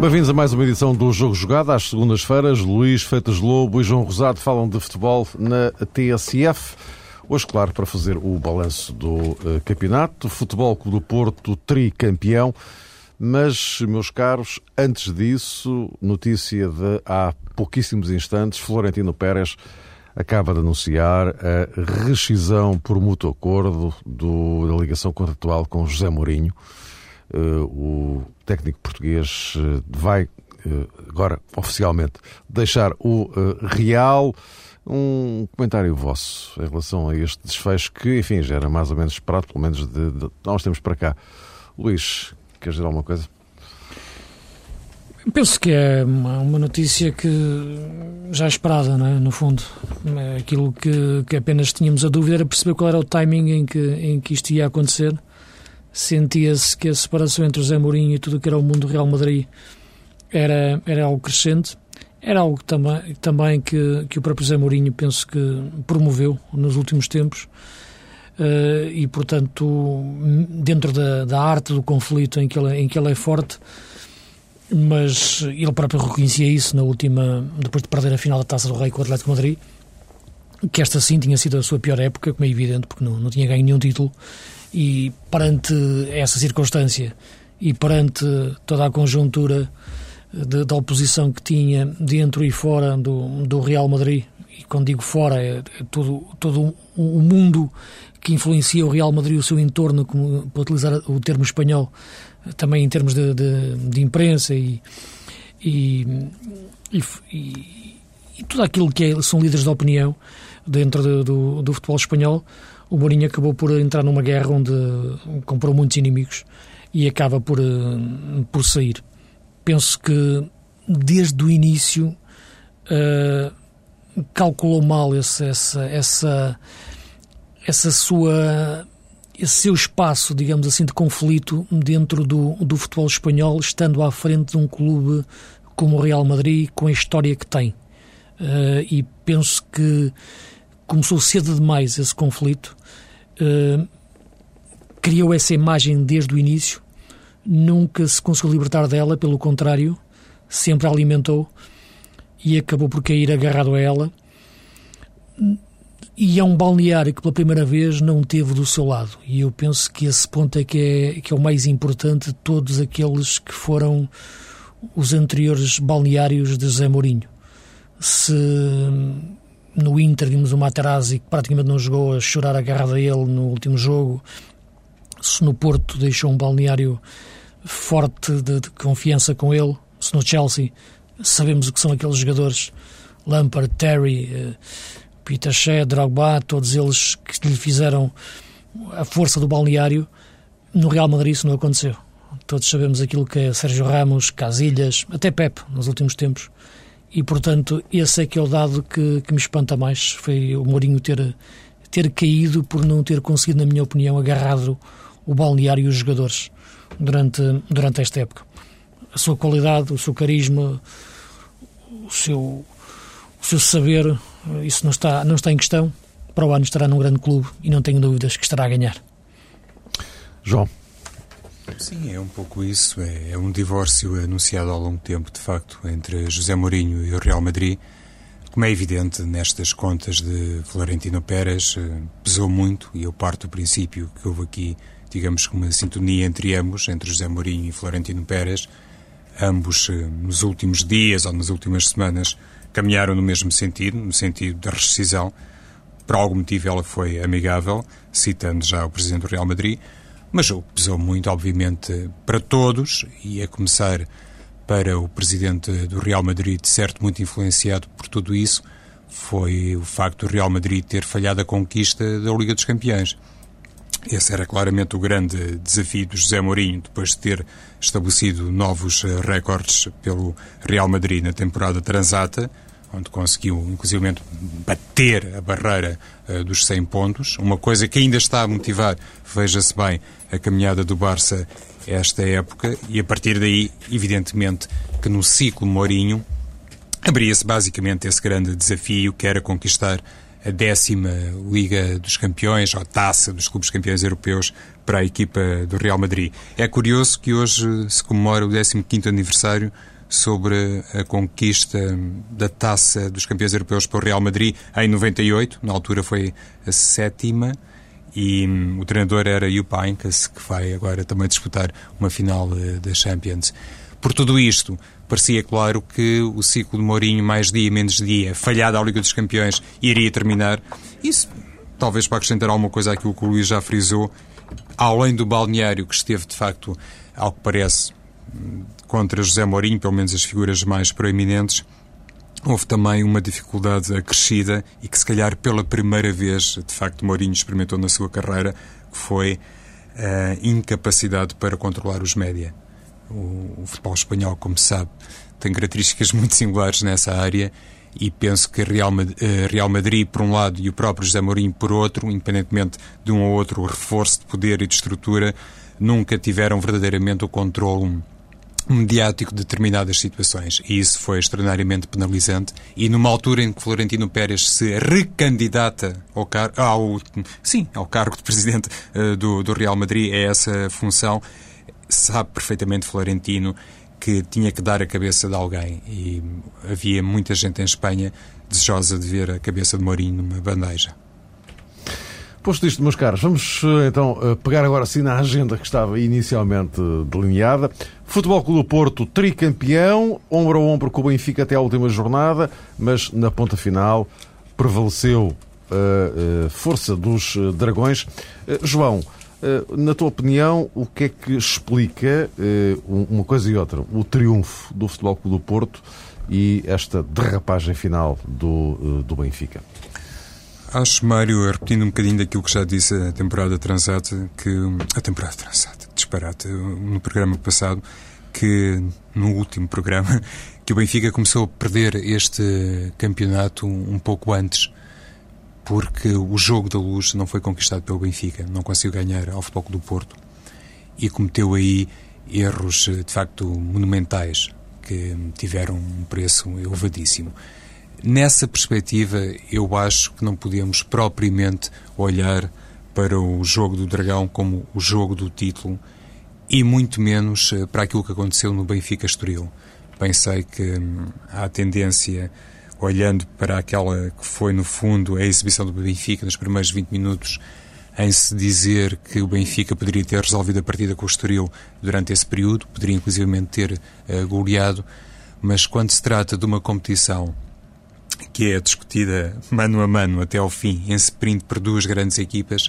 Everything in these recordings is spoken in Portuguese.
Bem-vindos a mais uma edição do Jogo Jogado. Às segundas-feiras, Luís Feitas Lobo e João Rosado falam de futebol na TSF. Hoje, claro, para fazer o balanço do uh, campeonato. Futebol Clube do Porto, tricampeão. Mas, meus caros, antes disso, notícia de há pouquíssimos instantes, Florentino Pérez acaba de anunciar a rescisão por mútuo acordo do, da ligação contratual com José Mourinho. Uh, o técnico português uh, vai uh, agora oficialmente deixar o Real. Um comentário vosso em relação a este desfecho que, enfim, já era mais ou menos esperado, pelo menos de, de nós temos para cá. Luís, queres dizer alguma coisa? Penso que é uma, uma notícia que já é esperada, é? no fundo. Aquilo que, que apenas tínhamos a dúvida era perceber qual era o timing em que, em que isto ia acontecer sentia-se que a separação entre o Zé Mourinho e tudo o que era o mundo do Real Madrid era, era algo crescente. Era algo também, também que, que o próprio Zé Mourinho penso que promoveu nos últimos tempos. Uh, e, portanto, dentro da, da arte do conflito em que, ele, em que ele é forte, mas ele próprio reconhecia isso na última, depois de perder a final da Taça do Rei com o Atlético Madrid, que esta sim tinha sido a sua pior época, como é evidente, porque não, não tinha ganho nenhum título e perante essa circunstância e perante toda a conjuntura de, da oposição que tinha dentro e fora do, do Real Madrid, e quando digo fora, é, é todo, todo o mundo que influencia o Real Madrid o seu entorno, como, para utilizar o termo espanhol, também em termos de, de, de imprensa e, e, e, e, tudo aquilo que é, são líderes de opinião dentro do, do futebol espanhol, o Mourinho acabou por entrar numa guerra onde comprou muitos inimigos e acaba por, eh, por sair. Penso que desde o início uh, calculou mal esse, essa, essa, essa sua esse seu espaço, digamos assim, de conflito dentro do, do futebol espanhol, estando à frente de um clube como o Real Madrid, com a história que tem. Uh, e penso que começou cedo demais esse conflito, uh, criou essa imagem desde o início, nunca se conseguiu libertar dela, pelo contrário, sempre a alimentou e acabou por cair agarrado a ela. E é um balneário que pela primeira vez não teve do seu lado. E eu penso que esse ponto é que é, que é o mais importante de todos aqueles que foram os anteriores balneários de José Mourinho. Se no Inter vimos o Materazzi que praticamente não jogou a chorar agarrado a ele no último jogo. Se no Porto deixou um balneário forte de, de confiança com ele. Se no Chelsea sabemos o que são aqueles jogadores Lampard, Terry, uh, Peter Shea, Drogba, todos eles que lhe fizeram a força do balneário. No Real Madrid isso não aconteceu. Todos sabemos aquilo que é Sérgio Ramos, Casilhas, até Pep nos últimos tempos e, portanto, esse é que é o dado que, que me espanta mais, foi o Mourinho ter, ter caído por não ter conseguido, na minha opinião, agarrado o balneário e os jogadores durante, durante esta época. A sua qualidade, o seu carisma, o seu, o seu saber, isso não está, não está em questão. Para o ano estará num grande clube e não tenho dúvidas que estará a ganhar. João. Sim, é um pouco isso. É, é, um divórcio anunciado ao longo tempo, de facto, entre José Mourinho e o Real Madrid. Como é evidente, nestas contas de Florentino Pérez, eh, pesou muito, e eu parto do princípio que houve aqui, digamos uma sintonia entre ambos, entre José Mourinho e Florentino Pérez. Ambos, eh, nos últimos dias ou nas últimas semanas, caminharam no mesmo sentido, no sentido da rescisão. Por algum motivo ela foi amigável, citando já o Presidente do Real Madrid, mas o que pesou muito, obviamente, para todos, e a começar para o presidente do Real Madrid, certo muito influenciado por tudo isso, foi o facto do Real Madrid ter falhado a conquista da Liga dos Campeões. Esse era claramente o grande desafio do José Mourinho, depois de ter estabelecido novos eh, recordes pelo Real Madrid na temporada transata, onde conseguiu, inclusive, bater a barreira uh, dos 100 pontos. Uma coisa que ainda está a motivar, veja-se bem, a caminhada do Barça esta época. E a partir daí, evidentemente, que no ciclo Mourinho abria-se basicamente esse grande desafio que era conquistar a décima Liga dos Campeões, ou Taça dos Clubes Campeões Europeus, para a equipa do Real Madrid. É curioso que hoje se comemora o 15º aniversário sobre a conquista da Taça dos Campeões Europeus para o Real Madrid em 98, na altura foi a sétima, e hum, o treinador era Jupp Heynckes, que vai agora também disputar uma final uh, da Champions. Por tudo isto, parecia claro que o ciclo de Mourinho, mais dia, menos dia, falhado à Liga dos Campeões, iria terminar. Isso, talvez para acrescentar alguma coisa àquilo que o Luís já frisou, além do balneário que esteve, de facto, ao que parece, contra José Mourinho, pelo menos as figuras mais proeminentes, houve também uma dificuldade acrescida e que, se calhar, pela primeira vez, de facto, Mourinho experimentou na sua carreira, que foi a incapacidade para controlar os média. O, o futebol espanhol, como se sabe, tem características muito singulares nessa área e penso que Real Madrid, eh, Real Madrid, por um lado, e o próprio José Mourinho, por outro, independentemente de um ou outro reforço de poder e de estrutura, nunca tiveram verdadeiramente o controle mediático de determinadas situações. E isso foi extraordinariamente penalizante. E numa altura em que Florentino Pérez se recandidata ao, car ao, sim, ao cargo de presidente uh, do, do Real Madrid, é essa função, sabe perfeitamente Florentino que tinha que dar a cabeça de alguém e havia muita gente em Espanha desejosa de ver a cabeça de Mourinho numa bandeja. Posto isto, meus caros, vamos eh, então eh, pegar agora assim na agenda que estava inicialmente delineada. Futebol Clube do Porto, tricampeão, ombro a ombro com o Benfica até a última jornada, mas na ponta final prevaleceu a força dos dragões. João, eh, na tua opinião, o que é que explica eh, uma coisa e outra? O triunfo do Futebol Clube do Porto e esta derrapagem final do, eh, do Benfica? Acho, Mário, repetindo um bocadinho daquilo que já disse a temporada transata, que a temporada transata, disparate, no programa passado, que no último programa, que o Benfica começou a perder este campeonato um pouco antes porque o jogo da luz não foi conquistado pelo Benfica, não conseguiu ganhar ao Futebol do Porto e cometeu aí erros de facto monumentais que tiveram um preço elevadíssimo. Nessa perspectiva, eu acho que não podemos propriamente olhar para o jogo do Dragão como o jogo do título e muito menos eh, para aquilo que aconteceu no Benfica Estoril. Pensei que hum, há tendência olhando para aquela que foi, no fundo, a exibição do Benfica nos primeiros 20 minutos, em se dizer que o Benfica poderia ter resolvido a partida com o Estoril durante esse período, poderia inclusivamente ter uh, goleado, mas quando se trata de uma competição que é discutida mano a mano até ao fim, em sprint por duas grandes equipas,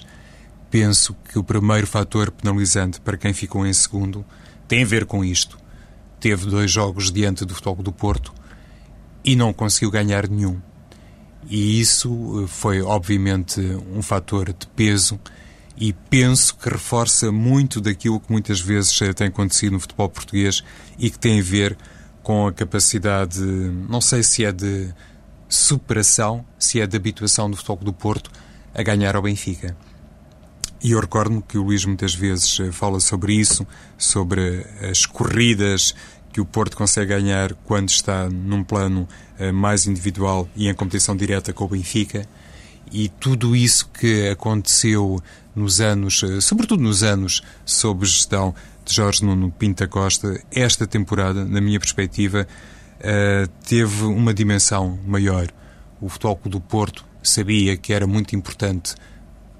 penso que o primeiro fator penalizante para quem ficou em segundo tem a ver com isto. Teve dois jogos diante do Futebol do Porto, e não conseguiu ganhar nenhum. E isso eh, foi, obviamente, um fator de peso e penso que reforça muito daquilo que muitas vezes eh, tem acontecido no futebol português e que tem a ver com a capacidade, não sei se é de superação, se é de habituação do futebol do Porto a ganhar ao Benfica. E eu recordo-me que o Luís muitas vezes eh, fala sobre isso, sobre as corridas que o Porto consegue ganhar quando está num plano uh, mais individual e em competição direta com o Benfica. E tudo isso que aconteceu nos anos, sobretudo nos anos sob gestão de Jorge Nuno Pinta Costa, esta temporada, na minha perspectiva, teve uma dimensão maior. O Futebol Clube do Porto sabia que era muito importante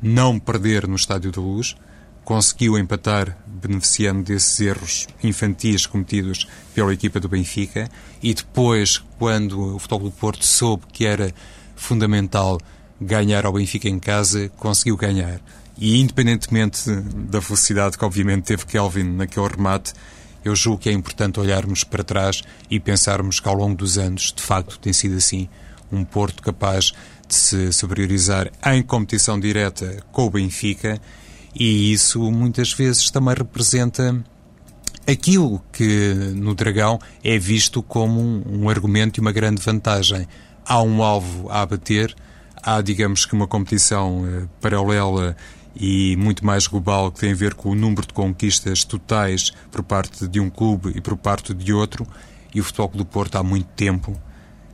não perder no Estádio da Luz, conseguiu empatar beneficiando desses erros infantis cometidos pela equipa do Benfica e depois, quando o Futebol do Porto soube que era fundamental ganhar ao Benfica em casa, conseguiu ganhar. E independentemente da velocidade que obviamente teve Kelvin naquele remate, eu julgo que é importante olharmos para trás e pensarmos que ao longo dos anos, de facto, tem sido assim. um Porto capaz de se superiorizar em competição direta com o Benfica e isso muitas vezes também representa aquilo que no Dragão é visto como um, um argumento e uma grande vantagem. Há um alvo a abater, há, digamos que, uma competição eh, paralela e muito mais global que tem a ver com o número de conquistas totais por parte de um clube e por parte de outro. E o Futebol do Porto há muito tempo,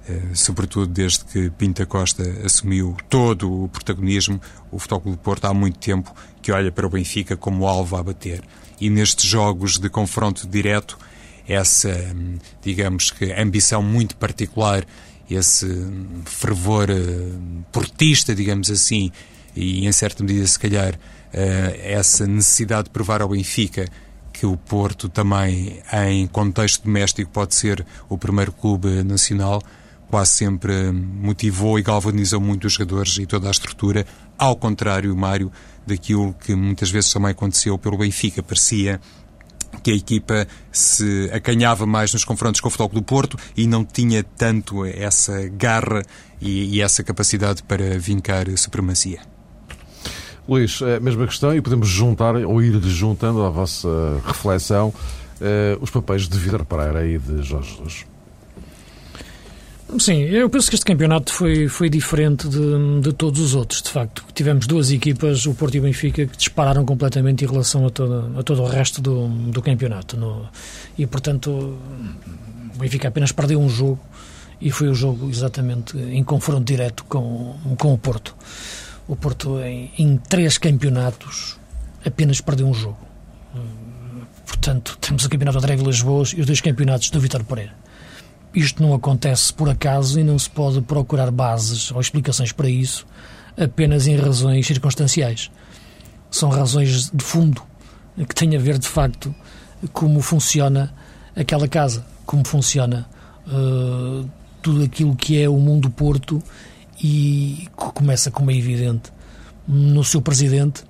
eh, sobretudo desde que Pinta Costa assumiu todo o protagonismo, o Futebol do Porto há muito tempo que olha para o Benfica como alvo a bater. E nestes jogos de confronto direto, essa, digamos que, ambição muito particular, esse fervor eh, portista, digamos assim, e em certa medida, se calhar, uh, essa necessidade de provar ao Benfica que o Porto também, em contexto doméstico, pode ser o primeiro clube nacional, quase sempre motivou e galvanizou muito os jogadores e toda a estrutura, ao contrário, Mário, daquilo que muitas vezes também aconteceu pelo Benfica. Parecia que a equipa se acanhava mais nos confrontos com o Futebol do Porto e não tinha tanto essa garra e, e essa capacidade para vincar supremacia. Luís, é a mesma questão e podemos juntar ou ir juntando à vossa reflexão eh, os papéis de Vidar Pereira e de Jorge Jesus. Sim, eu penso que este campeonato foi, foi diferente de, de todos os outros, de facto. Tivemos duas equipas, o Porto e o Benfica, que dispararam completamente em relação a todo, a todo o resto do, do campeonato. No, e, portanto, o Benfica apenas perdeu um jogo e foi o jogo exatamente em confronto direto com, com o Porto. O Porto, em, em três campeonatos, apenas perdeu um jogo. Portanto, temos o campeonato André Vilas Boas e os dois campeonatos do Vitor Pereira. Isto não acontece por acaso e não se pode procurar bases ou explicações para isso apenas em razões circunstanciais. São razões de fundo que têm a ver, de facto, como funciona aquela casa, como funciona uh, tudo aquilo que é o mundo Porto e começa, como é evidente, no seu presidente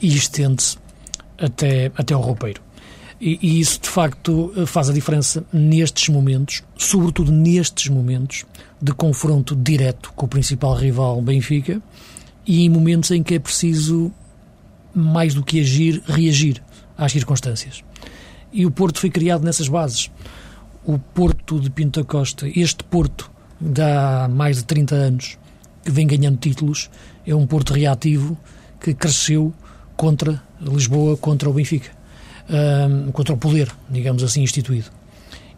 e estende-se até, até ao roupeiro. E, e, isso, de facto, faz a diferença nestes momentos, sobretudo nestes momentos de confronto direto com o principal rival Benfica e em momentos em que é preciso, mais do que agir, reagir às circunstâncias. E o Porto foi criado nessas bases. O Porto de Pinto Costa, este Porto de há mais de 30 anos, que vem ganhando títulos, é um Porto reativo que cresceu contra Lisboa, contra o Benfica, um, contra o poder, digamos assim, instituído.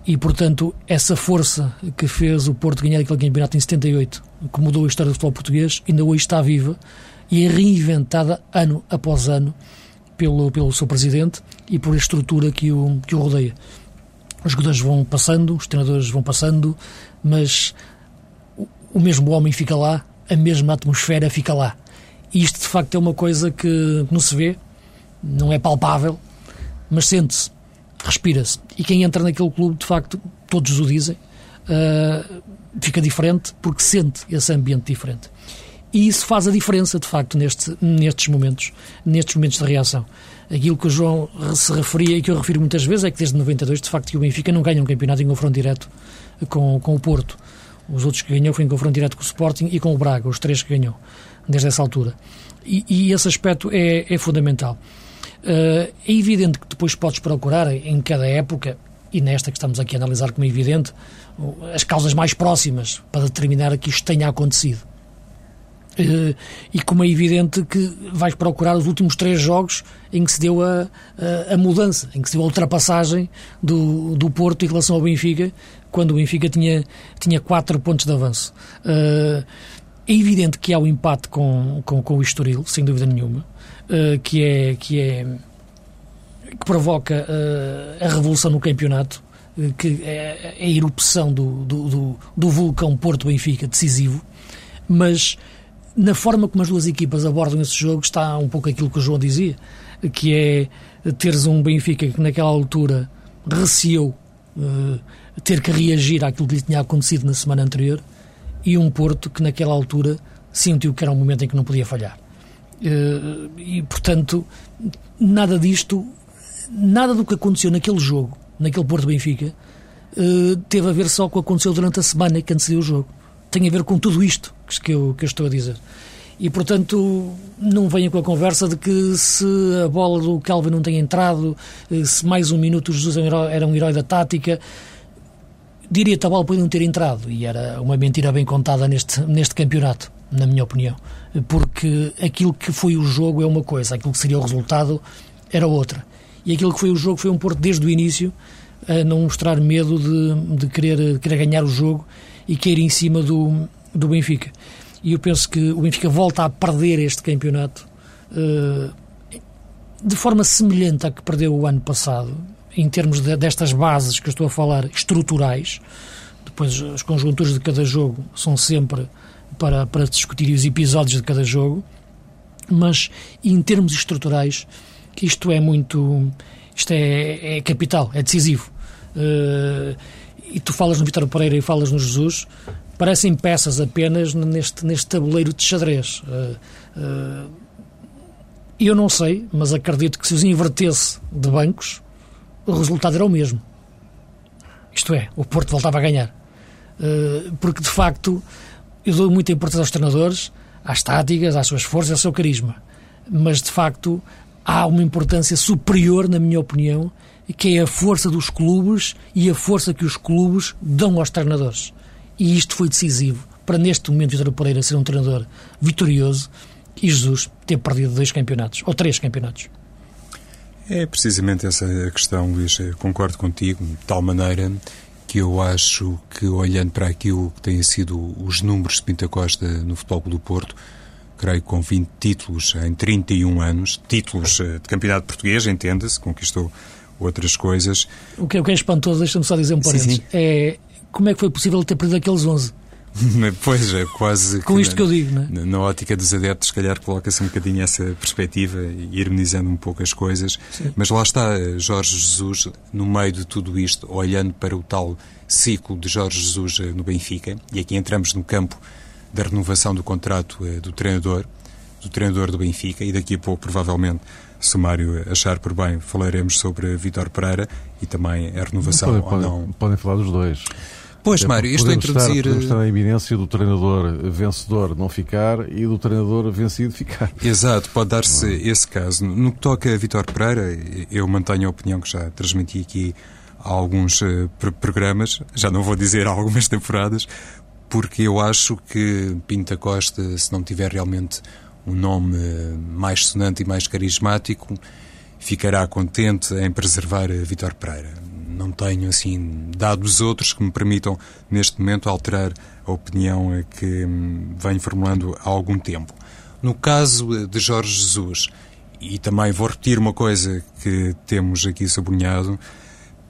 E, portanto, essa força que fez o Porto ganhar aquele campeonato em 78, que mudou a história do futebol português, ainda hoje está viva e é reinventada ano após ano pelo, pelo seu presidente e por a estrutura que o, que o rodeia. Os jogadores vão passando, os treinadores vão passando, mas o mesmo homem fica lá a mesma atmosfera fica lá. Isto, de facto, é uma coisa que não se vê, não é palpável, mas sente-se, respira-se. E quem entra naquele clube, de facto, todos o dizem, uh, fica diferente porque sente esse ambiente diferente. E isso faz a diferença, de facto, neste, nestes momentos, nestes momentos de reação. Aquilo que o João se referia e que eu refiro muitas vezes é que desde 92, de facto, que o Benfica não ganha um campeonato em confronto direto com, com o Porto. Os outros que ganhou foi em confronto direto com o Sporting e com o Braga, os três que ganhou, desde essa altura. E, e esse aspecto é, é fundamental. Uh, é evidente que depois podes procurar em cada época, e nesta que estamos aqui a analisar como é evidente, as causas mais próximas para determinar que isto tenha acontecido. Uh, e como é evidente que vais procurar os últimos três jogos em que se deu a, a, a, mudança, em que se deu a ultrapassagem do, do Porto em relação ao Benfica, quando o Benfica tinha, tinha quatro pontos de avanço. Uh, é evidente que há o um empate com, com, com, o Estoril, sem dúvida nenhuma, uh, que é que é que provoca uh, a revolução no campeonato, que é, é a erupção do, do, do, do vulcão Porto Benfica decisivo, mas na forma como as duas equipas abordam esse jogo está um pouco aquilo que o João dizia, que é teres um Benfica que naquela altura receou uh, ter que reagir àquilo que lhe tinha acontecido na semana anterior e um Porto que naquela altura sentiu que era um momento em que não podia falhar. Uh, e portanto, nada disto, nada do que aconteceu naquele jogo, naquele Porto Benfica, uh, teve a ver só com o que aconteceu durante a semana que antecedeu o jogo. tem a ver com tudo isto que eu, que eu estou a dizer. E, portanto, não venha com a conversa de que se a bola do Calvin não tem entrado, eh, se mais um minuto o Jesus era um herói da tática, diria que pode não ter entrado. E era uma mentira bem contada neste, neste campeonato, na minha opinião. Porque aquilo que foi o jogo é uma coisa, aquilo que seria o resultado era outra. E aquilo que foi o jogo foi um Porto desde o início a não mostrar medo de, de querer, de querer ganhar o jogo e cair em cima do, do Benfica e eu penso que o Benfica volta a perder este campeonato uh, de forma semelhante à que perdeu o ano passado, em termos de, destas bases que eu estou a falar, estruturais. Depois, as conjunturas de cada jogo são sempre para, para discutir os episódios de cada jogo, mas em termos estruturais, que isto é muito. Isto é, é capital, é decisivo. Uh, e tu falas no Vitor Pereira e falas no Jesus, parecem peças apenas neste, neste tabuleiro de xadrez. Uh, uh, eu não sei, mas acredito que se os invertesse de bancos, o resultado era o mesmo. Isto é, o Porto voltava a ganhar. Uh, porque, de facto, eu dou muita importância aos treinadores, às táticas, às suas forças, ao seu carisma. Mas, de facto, há uma importância superior, na minha opinião, que é a força dos clubes e a força que os clubes dão aos treinadores. E isto foi decisivo para, neste momento, Vitor Pereira ser um treinador vitorioso e Jesus ter perdido dois campeonatos, ou três campeonatos. É precisamente essa a questão, Luís. Eu concordo contigo, de tal maneira que eu acho que, olhando para aquilo que têm sido os números de Pinta Costa no Futebol do Porto, creio com 20 títulos em 31 anos, títulos eh, de campeonato português, entenda-se, conquistou outras coisas. O que, é, o que é espantoso, deixa-me só dizer um parênteses, é como é que foi possível ter perdido aqueles 11? pois é, quase. Com isto que eu digo, não é? Na, na ótica dos adeptos, se calhar coloca-se um bocadinho essa perspectiva, ironizando um pouco as coisas. Sim. Mas lá está Jorge Jesus, no meio de tudo isto, olhando para o tal ciclo de Jorge Jesus eh, no Benfica, e aqui entramos no campo da renovação do contrato eh, do treinador, do treinador do Benfica, e daqui a pouco, provavelmente, se o Mário achar por bem, falaremos sobre Vitor Pereira e também a renovação não, podem, ou não. Podem, podem falar dos dois. Pois, é, Mário, estou a introduzir. Estar, estar a iminência do treinador vencedor não ficar e do treinador vencido ficar. Exato, pode dar-se esse caso. No que toca a Vitor Pereira, eu mantenho a opinião que já transmiti aqui há alguns uh, programas, já não vou dizer há algumas temporadas, porque eu acho que Pinta Costa, se não tiver realmente um nome mais sonante e mais carismático, ficará contente em preservar Vitor Pereira. Não tenho, assim, dados outros que me permitam, neste momento, alterar a opinião que hum, venho formulando há algum tempo. No caso de Jorge Jesus, e também vou repetir uma coisa que temos aqui sublinhado,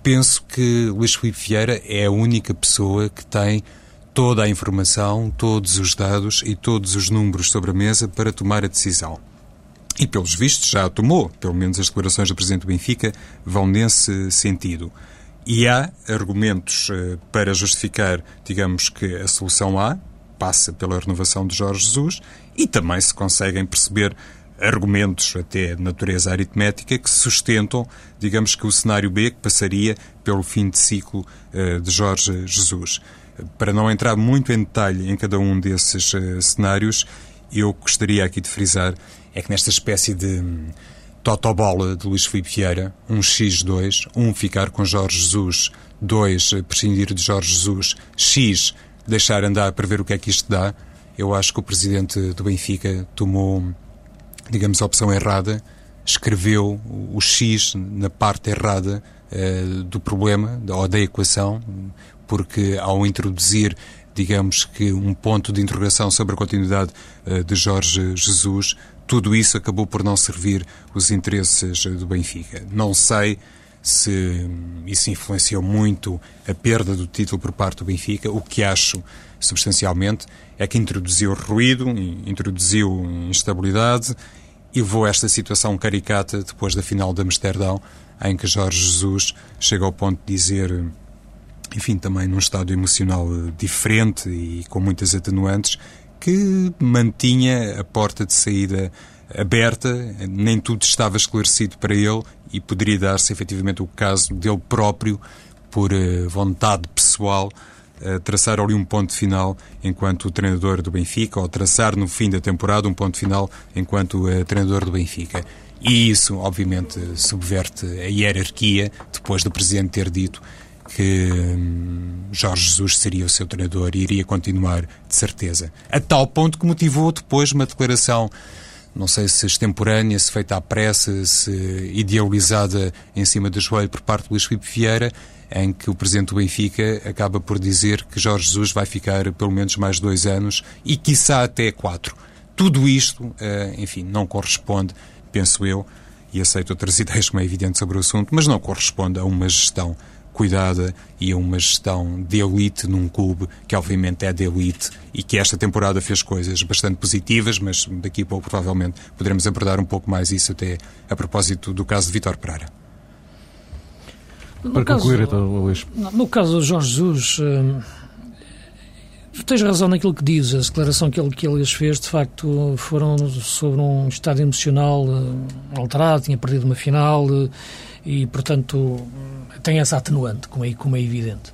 penso que Luís Filipe Vieira é a única pessoa que tem toda a informação, todos os dados e todos os números sobre a mesa para tomar a decisão. E, pelos vistos, já a tomou. Pelo menos as declarações do Presidente do Benfica vão nesse sentido. E há argumentos uh, para justificar, digamos que a solução A passa pela renovação de Jorge Jesus e também se conseguem perceber argumentos até de natureza aritmética que sustentam, digamos que o cenário B que passaria pelo fim de ciclo uh, de Jorge Jesus. Para não entrar muito em detalhe em cada um desses uh, cenários, eu gostaria aqui de frisar é que nesta espécie de totobola de Luís Filipe Vieira, um X2, um ficar com Jorge Jesus, dois eh, prescindir de Jorge Jesus, X deixar andar para ver o que é que isto dá, eu acho que o presidente do Benfica tomou, digamos, a opção errada, escreveu o X na parte errada uh, do problema ou da equação, porque ao introduzir, digamos que, um ponto de interrogação sobre a continuidade uh, de Jorge Jesus, tudo isso acabou por não servir os interesses do Benfica. Não sei se isso influenciou muito a perda do título por parte do Benfica. O que acho, substancialmente, é que introduziu ruído, introduziu instabilidade e levou a esta situação caricata depois da final de Amsterdão, em que Jorge Jesus chega ao ponto de dizer enfim, também num estado emocional diferente e com muitas atenuantes, que mantinha a porta de saída aberta, nem tudo estava esclarecido para ele e poderia dar-se efetivamente o caso dele próprio, por eh, vontade pessoal, uh, traçar ali um ponto final enquanto treinador do Benfica, ou traçar no fim da temporada um ponto final enquanto uh, treinador do Benfica. E isso, obviamente, subverte a hierarquia, depois do Presidente ter dito que hum, Jorge Jesus seria o seu treinador e iria continuar, de certeza. A tal ponto que motivou depois uma declaração não sei se extemporânea, se feita à pressa, se idealizada em cima do joelho por parte de Luís Filipe Vieira, em que o presidente do Benfica acaba por dizer que Jorge Jesus vai ficar pelo menos mais dois anos e, quiçá, até quatro. Tudo isto, eh, enfim, não corresponde, penso eu, e aceito outras ideias como é evidente sobre o assunto, mas não corresponde a uma gestão cuidada e a uma gestão de elite num clube que obviamente é de elite e que esta temporada fez coisas bastante positivas, mas daqui a pouco provavelmente poderemos abordar um pouco mais isso até a propósito do caso de Vitor Pereira. No Para caso, concluir, então, Luís. No caso do Jorge Jesus, hum, tens razão naquilo que dizes. A declaração que ele, que ele fez, de facto, foram sobre um estado emocional hum, alterado, tinha perdido uma final hum, e, portanto, tem essa atenuante, como é, como é evidente.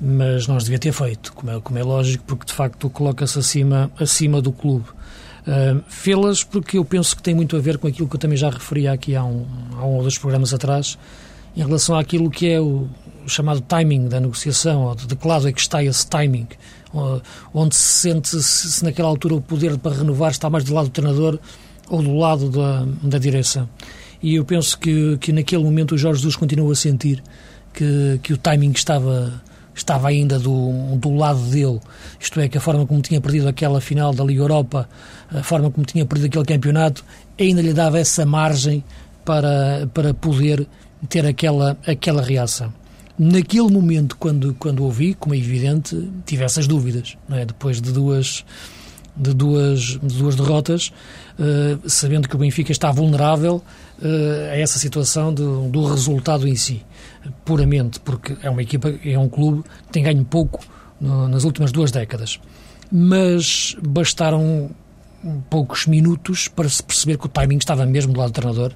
Mas nós devia ter feito, como é, como é lógico, porque de facto coloca-se acima, acima do clube. Uh, Fê-las porque eu penso que tem muito a ver com aquilo que eu também já referi aqui há um, há um ou dois programas atrás, em relação àquilo que é o, o chamado timing da negociação, ou de, que lado é que está esse timing, onde se sente se, se naquela altura o poder para renovar está mais do lado do treinador ou do lado da, da direção. E eu penso que, que naquele momento o Jorge Jesus continua a sentir que, que o timing estava, estava ainda do, do lado dele. Isto é, que a forma como tinha perdido aquela final da Liga Europa, a forma como tinha perdido aquele campeonato, ainda lhe dava essa margem para, para poder ter aquela, aquela reação. Naquele momento, quando, quando ouvi, como é evidente, tive essas dúvidas, não é? depois de duas, de duas, de duas derrotas, uh, sabendo que o Benfica está vulnerável a essa situação do resultado em si, puramente porque é uma equipa, é um clube que tem ganho pouco no, nas últimas duas décadas. Mas bastaram poucos minutos para se perceber que o timing estava mesmo do lado do treinador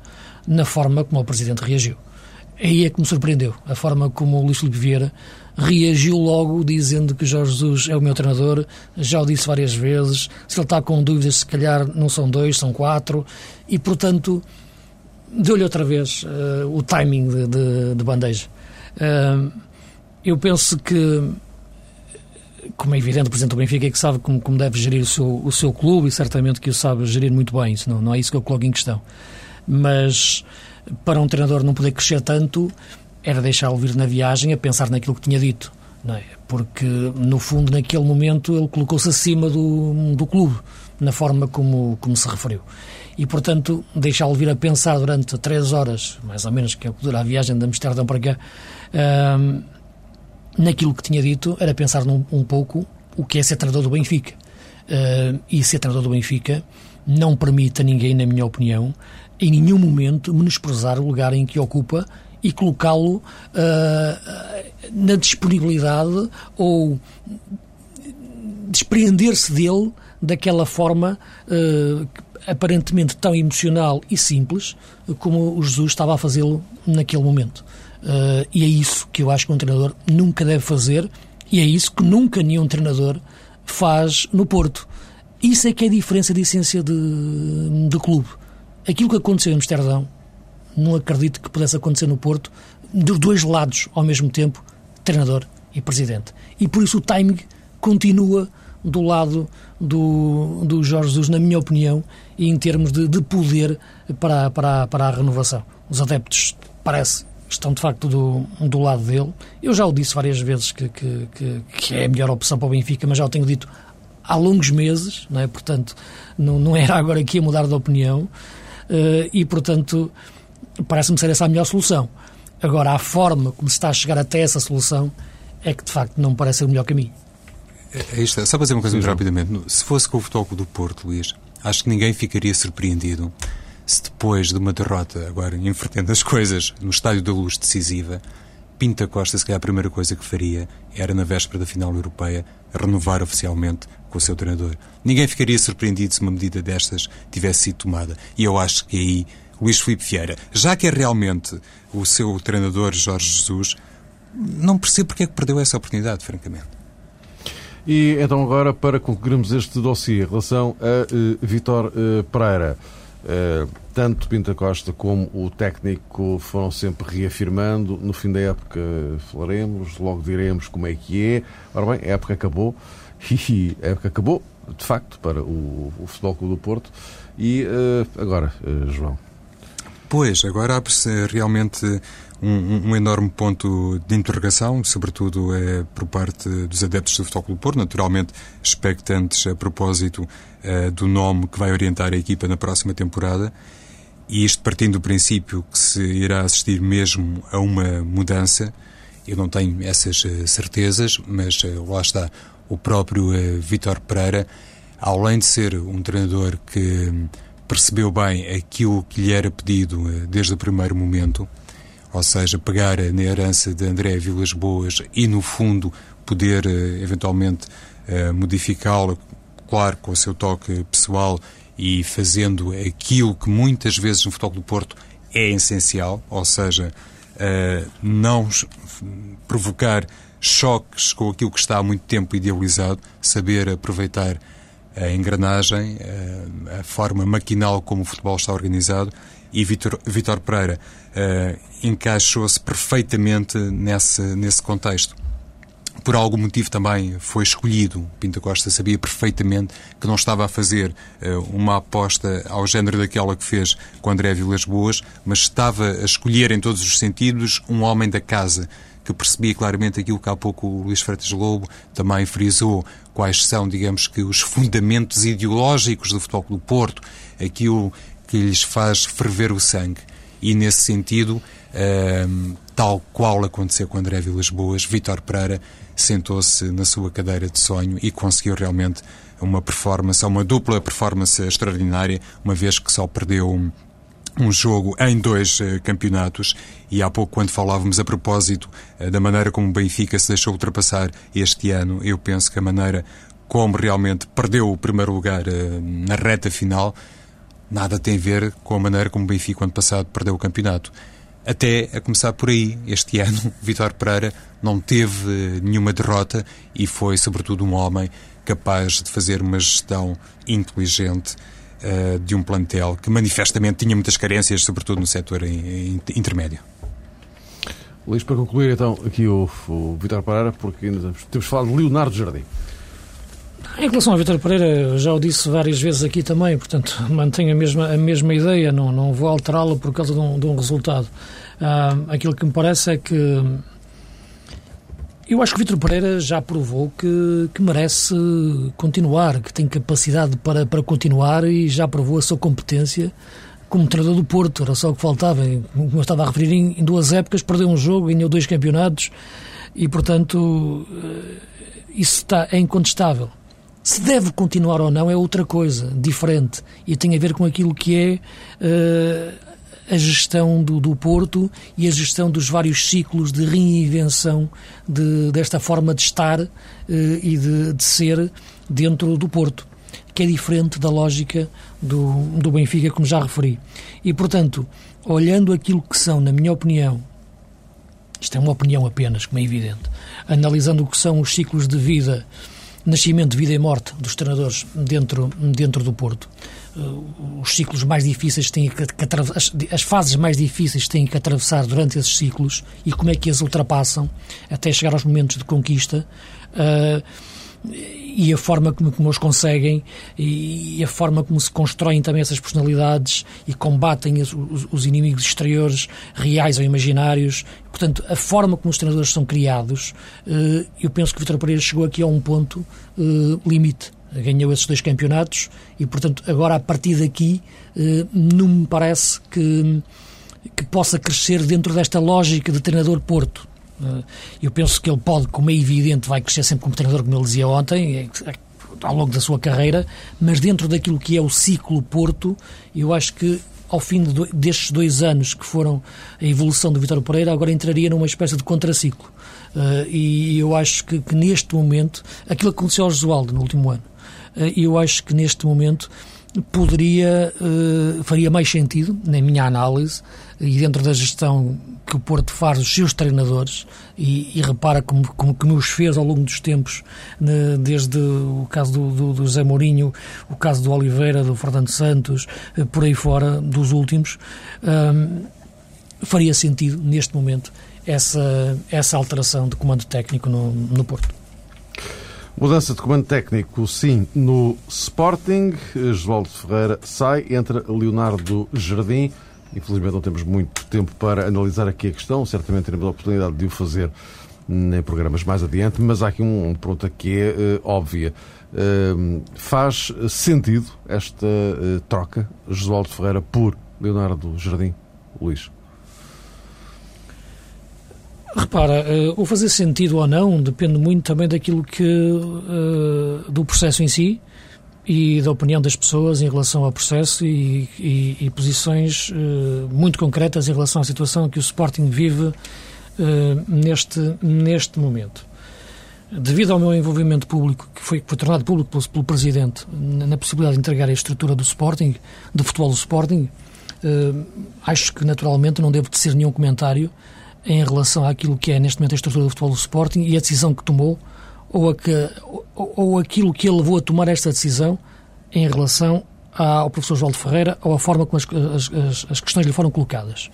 na forma como o Presidente reagiu. Aí é que me surpreendeu, a forma como o Luís Filipe Vieira reagiu logo dizendo que Jorge Jesus é o meu treinador, já o disse várias vezes, se ele está com dúvidas, se calhar não são dois, são quatro, e portanto deu-lhe outra vez uh, o timing de, de, de bandeja. Uh, eu penso que, como é evidente, o Presidente do Benfica é que sabe como, como deve gerir o seu, o seu clube e certamente que o sabe gerir muito bem, isso não, não é isso que eu coloco em questão. Mas para um treinador não poder crescer tanto, era deixá-lo vir na viagem a pensar naquilo que tinha dito. É? Porque, no fundo, naquele momento, ele colocou-se acima do, do clube, na forma como, como se referiu. E, portanto, deixá-lo vir a pensar durante três horas, mais ou menos, que é o que dura a viagem de Amsterdão para cá, naquilo que tinha dito, era pensar num, um pouco o que é ser treinador do Benfica. Uh, e ser treinador do Benfica não permite a ninguém, na minha opinião, em nenhum momento menosprezar o lugar em que ocupa e colocá-lo uh, na disponibilidade ou despreender-se dele daquela forma uh, aparentemente tão emocional e simples como o Jesus estava a fazê-lo naquele momento. Uh, e é isso que eu acho que um treinador nunca deve fazer e é isso que nunca nenhum treinador faz no Porto. Isso é que é a diferença de essência de, de clube. Aquilo que aconteceu em Amsterdão, não acredito que pudesse acontecer no Porto, dos dois lados ao mesmo tempo, treinador e presidente. E por isso o timing continua do lado do, do Jorge Jesus, na minha opinião, e em termos de, de poder para, para, para a renovação. Os adeptos, parece, estão de facto do, do lado dele. Eu já o disse várias vezes que, que, que, que é a melhor opção para o Benfica, mas já o tenho dito há longos meses, não é? portanto, não, não era agora aqui a mudar de opinião. Uh, e, portanto, parece-me ser essa a melhor solução. Agora, a forma como se está a chegar até essa solução é que, de facto, não parece ser o melhor caminho. É, é isto. Só para dizer uma coisa muito rapidamente. Se fosse com o Futebol do Porto, Luís, acho que ninguém ficaria surpreendido se depois de uma derrota, agora invertendo as coisas, no Estádio da Luz decisiva, Pinta Costa, se calhar a primeira coisa que faria era, na véspera da final europeia, renovar oficialmente com o seu treinador. Ninguém ficaria surpreendido se uma medida destas tivesse sido tomada. E eu acho que aí Luís Filipe Vieira, já que é realmente o seu treinador Jorge Jesus, não percebo porque é que perdeu essa oportunidade, francamente. E então agora, para concluirmos este dossiê em relação a uh, Vitor uh, Pereira, uh, tanto Pinta Costa como o técnico foram sempre reafirmando, no fim da época falaremos, logo diremos como é que é. Ora bem, a época acabou, a época acabou, de facto, para o, o Futebol Clube do Porto. E agora, João? Pois, agora abre-se realmente um, um, enorme ponto de interrogação, sobretudo é, por parte dos adeptos do Futebol Clube Porto, naturalmente expectantes a propósito é, do nome que vai orientar a equipa na próxima temporada. E isto partindo do princípio que se irá assistir mesmo a uma mudança, eu não tenho essas eh, certezas, mas lá está o próprio Vítor Pereira, além de ser um treinador que percebeu bem aquilo que lhe era pedido desde o primeiro momento, ou seja, pegar na herança de André Vilas Boas e, no fundo, poder eh, eventualmente eh, modificá-la, claro, com o seu toque pessoal e fazendo aquilo que muitas vezes no Futebol do Porto é essencial, ou seja, eh, não provocar choques com aquilo que está há muito tempo idealizado, saber aproveitar a engrenagem, a forma maquinal como o futebol está organizado e Vitor, Vitor Pereira uh, encaixou-se perfeitamente nesse, nesse contexto. Por algum motivo também foi escolhido. Pinto Costa sabia perfeitamente que não estava a fazer uh, uma aposta ao género daquela que fez com André Vilas Boas, mas estava a escolher em todos os sentidos um homem da casa que percebia claramente aquilo que há pouco o Luís Freitas Lobo também frisou, quais são, digamos que, os fundamentos ideológicos do Futebol do Porto, aquilo que lhes faz ferver o sangue. E nesse sentido, ehm, tal qual aconteceu com André Vilas Boas, Vítor Pereira sentou-se na sua cadeira de sonho e conseguiu realmente uma performance, uma dupla performance extraordinária, uma vez que só perdeu um, um jogo em dois uh, campeonatos e há pouco quando falávamos a propósito uh, da maneira como o Benfica se deixou ultrapassar este ano, eu penso que a maneira como realmente perdeu o primeiro lugar uh, na reta final nada tem a ver com a maneira como o Benfica, ano passado, perdeu o campeonato. Até a começar por aí, este ano, Vitor Pereira não teve eh, nenhuma derrota e foi, sobretudo, um homem capaz de fazer uma gestão inteligente uh, de um plantel que manifestamente tinha muitas carências, sobretudo no setor in, in, intermédio. Luís, para concluir então aqui o, o Vitor Pereira, porque ainda temos falado de Leonardo Jardim. Em relação ao Vitor Pereira, já o disse várias vezes aqui também, portanto, mantenho a mesma, a mesma ideia, não, não vou alterá-la por causa de um, de um resultado. Ah, aquilo que me parece é que eu acho que Vitor Pereira já provou que, que merece continuar, que tem capacidade para, para continuar e já provou a sua competência como treinador do Porto, era só o que faltava. Como eu estava a referir, em, em duas épocas perdeu um jogo, ganhou dois campeonatos e, portanto, eh, isso está, é incontestável. Se deve continuar ou não é outra coisa, diferente, e tem a ver com aquilo que é uh, a gestão do, do, Porto e a gestão dos vários ciclos de reinvenção de, desta forma de estar uh, e de, de, ser dentro do Porto, que é diferente da lógica do, do Benfica, como já referi. E, portanto, olhando aquilo que são, na minha opinião, isto é uma opinião apenas, como é evidente, analisando o que são os ciclos de vida nascimento, vida e morte dos treinadores dentro, dentro do Porto. Uh, os ciclos mais difíceis têm que, as, as, fases mais difíceis têm que atravessar durante esses ciclos e como é que as ultrapassam até chegar aos momentos de conquista. Uh, e a forma como, como os conseguem e, a forma como se constroem também essas personalidades e combatem os, os, inimigos exteriores, reais ou imaginários. Portanto, a forma como os treinadores são criados, eh, eu penso que Vitor Pereira chegou aqui a um ponto eh, limite. Ganhou esses dois campeonatos e, portanto, agora a partir daqui eh, não me parece que, que possa crescer dentro desta lógica de treinador Porto eu penso que ele pode, como é evidente, vai crescer sempre como treinador, como ele dizia ontem, é, é, ao longo da sua carreira, mas dentro daquilo que é o ciclo Porto, eu acho que ao fim de destes dois anos que foram a evolução do Vitório Pereira, agora entraria numa espécie de contraciclo. Uh, e eu acho que, que, neste momento, aquilo que aconteceu ao Josualdo no último ano, uh, eu acho que neste momento poderia, faria mais sentido, na minha análise, e dentro da gestão que o Porto faz dos seus treinadores, e, e repara como, como que nos fez ao longo dos tempos, né, desde o caso do, do, do Zé Mourinho, o caso do Oliveira, do Fernando Santos, uh, por aí fora, dos últimos, um, faria sentido, neste momento, essa, essa alteração de comando técnico no, no Porto. Mudança de comando técnico, sim, no Sporting. Josualdo Ferreira sai, entra Leonardo Jardim. Infelizmente não temos muito tempo para analisar aqui a questão, certamente teremos a oportunidade de o fazer em programas mais adiante, mas há aqui um, um pergunta que é uh, óbvia. Uh, faz sentido esta uh, troca, Josualdo Ferreira, por Leonardo Jardim? Luís? Repara, uh, o fazer sentido ou não depende muito também daquilo que. Do processo em si e da opinião das pessoas em relação ao processo e, e, e posições uh, muito concretas em relação à situação que o Sporting vive neste, neste momento. Devido ao meu envolvimento público, que foi, que foi tornado público pelo, pelo Presidente, na, na, possibilidade de entregar a estrutura do Sporting, do futebol do Sporting, acho que naturalmente não devo tecer nenhum comentário em relação àquilo que é neste momento a estrutura do futebol do Sporting e a decisão que tomou ou, a que, ou, ou aquilo que ele levou a tomar esta decisão em relação ao professor João de Ferreira ou a forma como as, as, as, questões lhe foram colocadas.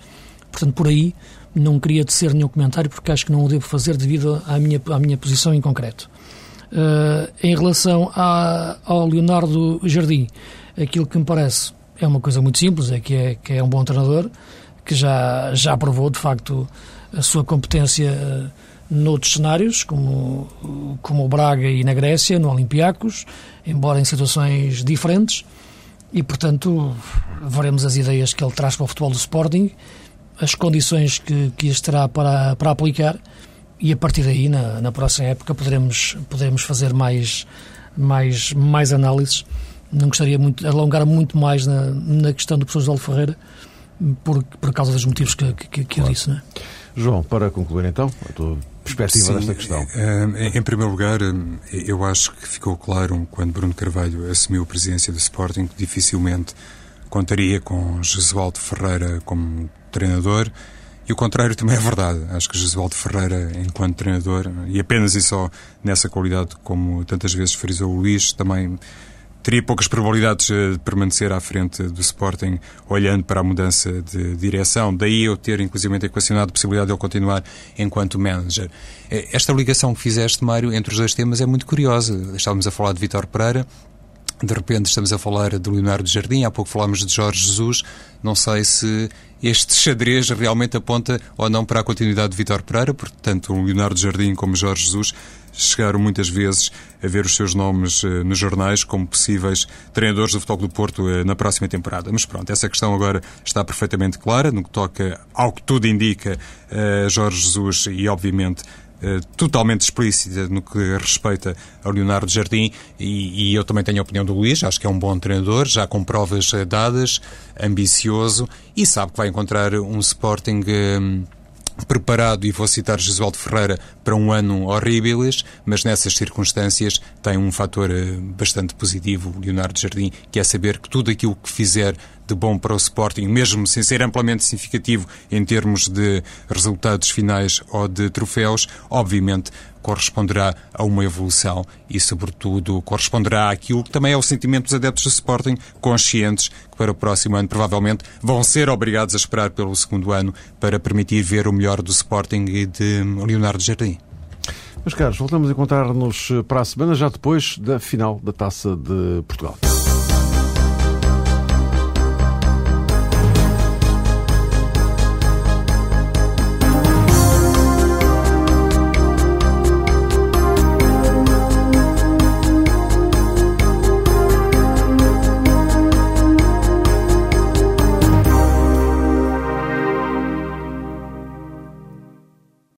Portanto, por aí não queria tecer nenhum comentário porque acho que não o devo fazer devido à minha, à minha posição em concreto. Uh, em relação ao Leonardo Jardim, aquilo que me parece é uma coisa muito simples, é que é, que é um bom treinador, que já, já provou de facto a sua competência eh, noutros cenários, como, como o Braga e na Grécia, no Olympiacos, embora em situações diferentes, e portanto veremos as ideias que ele traz para o futebol do Sporting, as condições que, que as terá para, para aplicar, e a partir daí, na, na próxima época, poderemos, poderemos fazer mais, mais, mais análises. Não gostaria muito de alongar muito mais na, na questão do professor José Ferreira, por, por causa dos motivos que, que, que claro. eu disse. Não é? João, para concluir então, a tua perspectiva Sim, desta questão. Eh, em primeiro lugar, eh, eu acho que ficou claro quando Bruno Carvalho assumiu a presidência do Sporting que dificilmente contaria com Jesualdo Ferreira como treinador. E o contrário também é verdade. Acho que Jesualdo Ferreira, enquanto treinador, e apenas e só nessa qualidade, como tantas vezes frisou o Luís, também teria poucas probabilidades de permanecer à frente do Sporting, olhando para a mudança de direção. Daí eu ter, inclusive, equacionado a possibilidade de ele continuar enquanto manager. Eh, esta ligação que fizeste, Mário, entre os dois temas é muito curiosa. Estávamos a falar de Vitor Pereira, de repente estamos a falar de Leonardo Jardim, há pouco falámos de Jorge Jesus. Não sei se este xadrez realmente aponta ou não para a continuidade de Vitor Pereira, porque tanto o Leonardo Jardim como Jorge Jesus chegaram muitas vezes a ver os seus nomes uh, nos jornais como possíveis treinadores do Futebol do Porto uh, na próxima temporada. Mas pronto, essa questão agora está perfeitamente clara no que toca ao que tudo indica uh, Jorge Jesus e, obviamente, totalmente explícita no que respeita ao Leonardo Jardim e, e, eu também tenho a opinião do Luís, acho que é um bom treinador, já com provas dadas, ambicioso e sabe que vai encontrar um Sporting preparado, e vou citar Jesualdo Ferreira, para um ano horríveis, mas nessas circunstâncias tem um fator eh, bastante positivo, Leonardo Jardim, que é saber que tudo aquilo que fizer de bom para o Sporting, mesmo sem ser amplamente significativo em termos de resultados finais ou de troféus, obviamente corresponderá a uma evolução e, sobretudo, corresponderá àquilo que também é o sentimento dos adeptos do Sporting, conscientes que para o próximo ano provavelmente vão ser obrigados a esperar pelo segundo ano para permitir ver o melhor do Sporting e de Leonardo Jardim. Meus caros, voltamos a encontrar-nos para a semana, já depois da final da Taça de Portugal.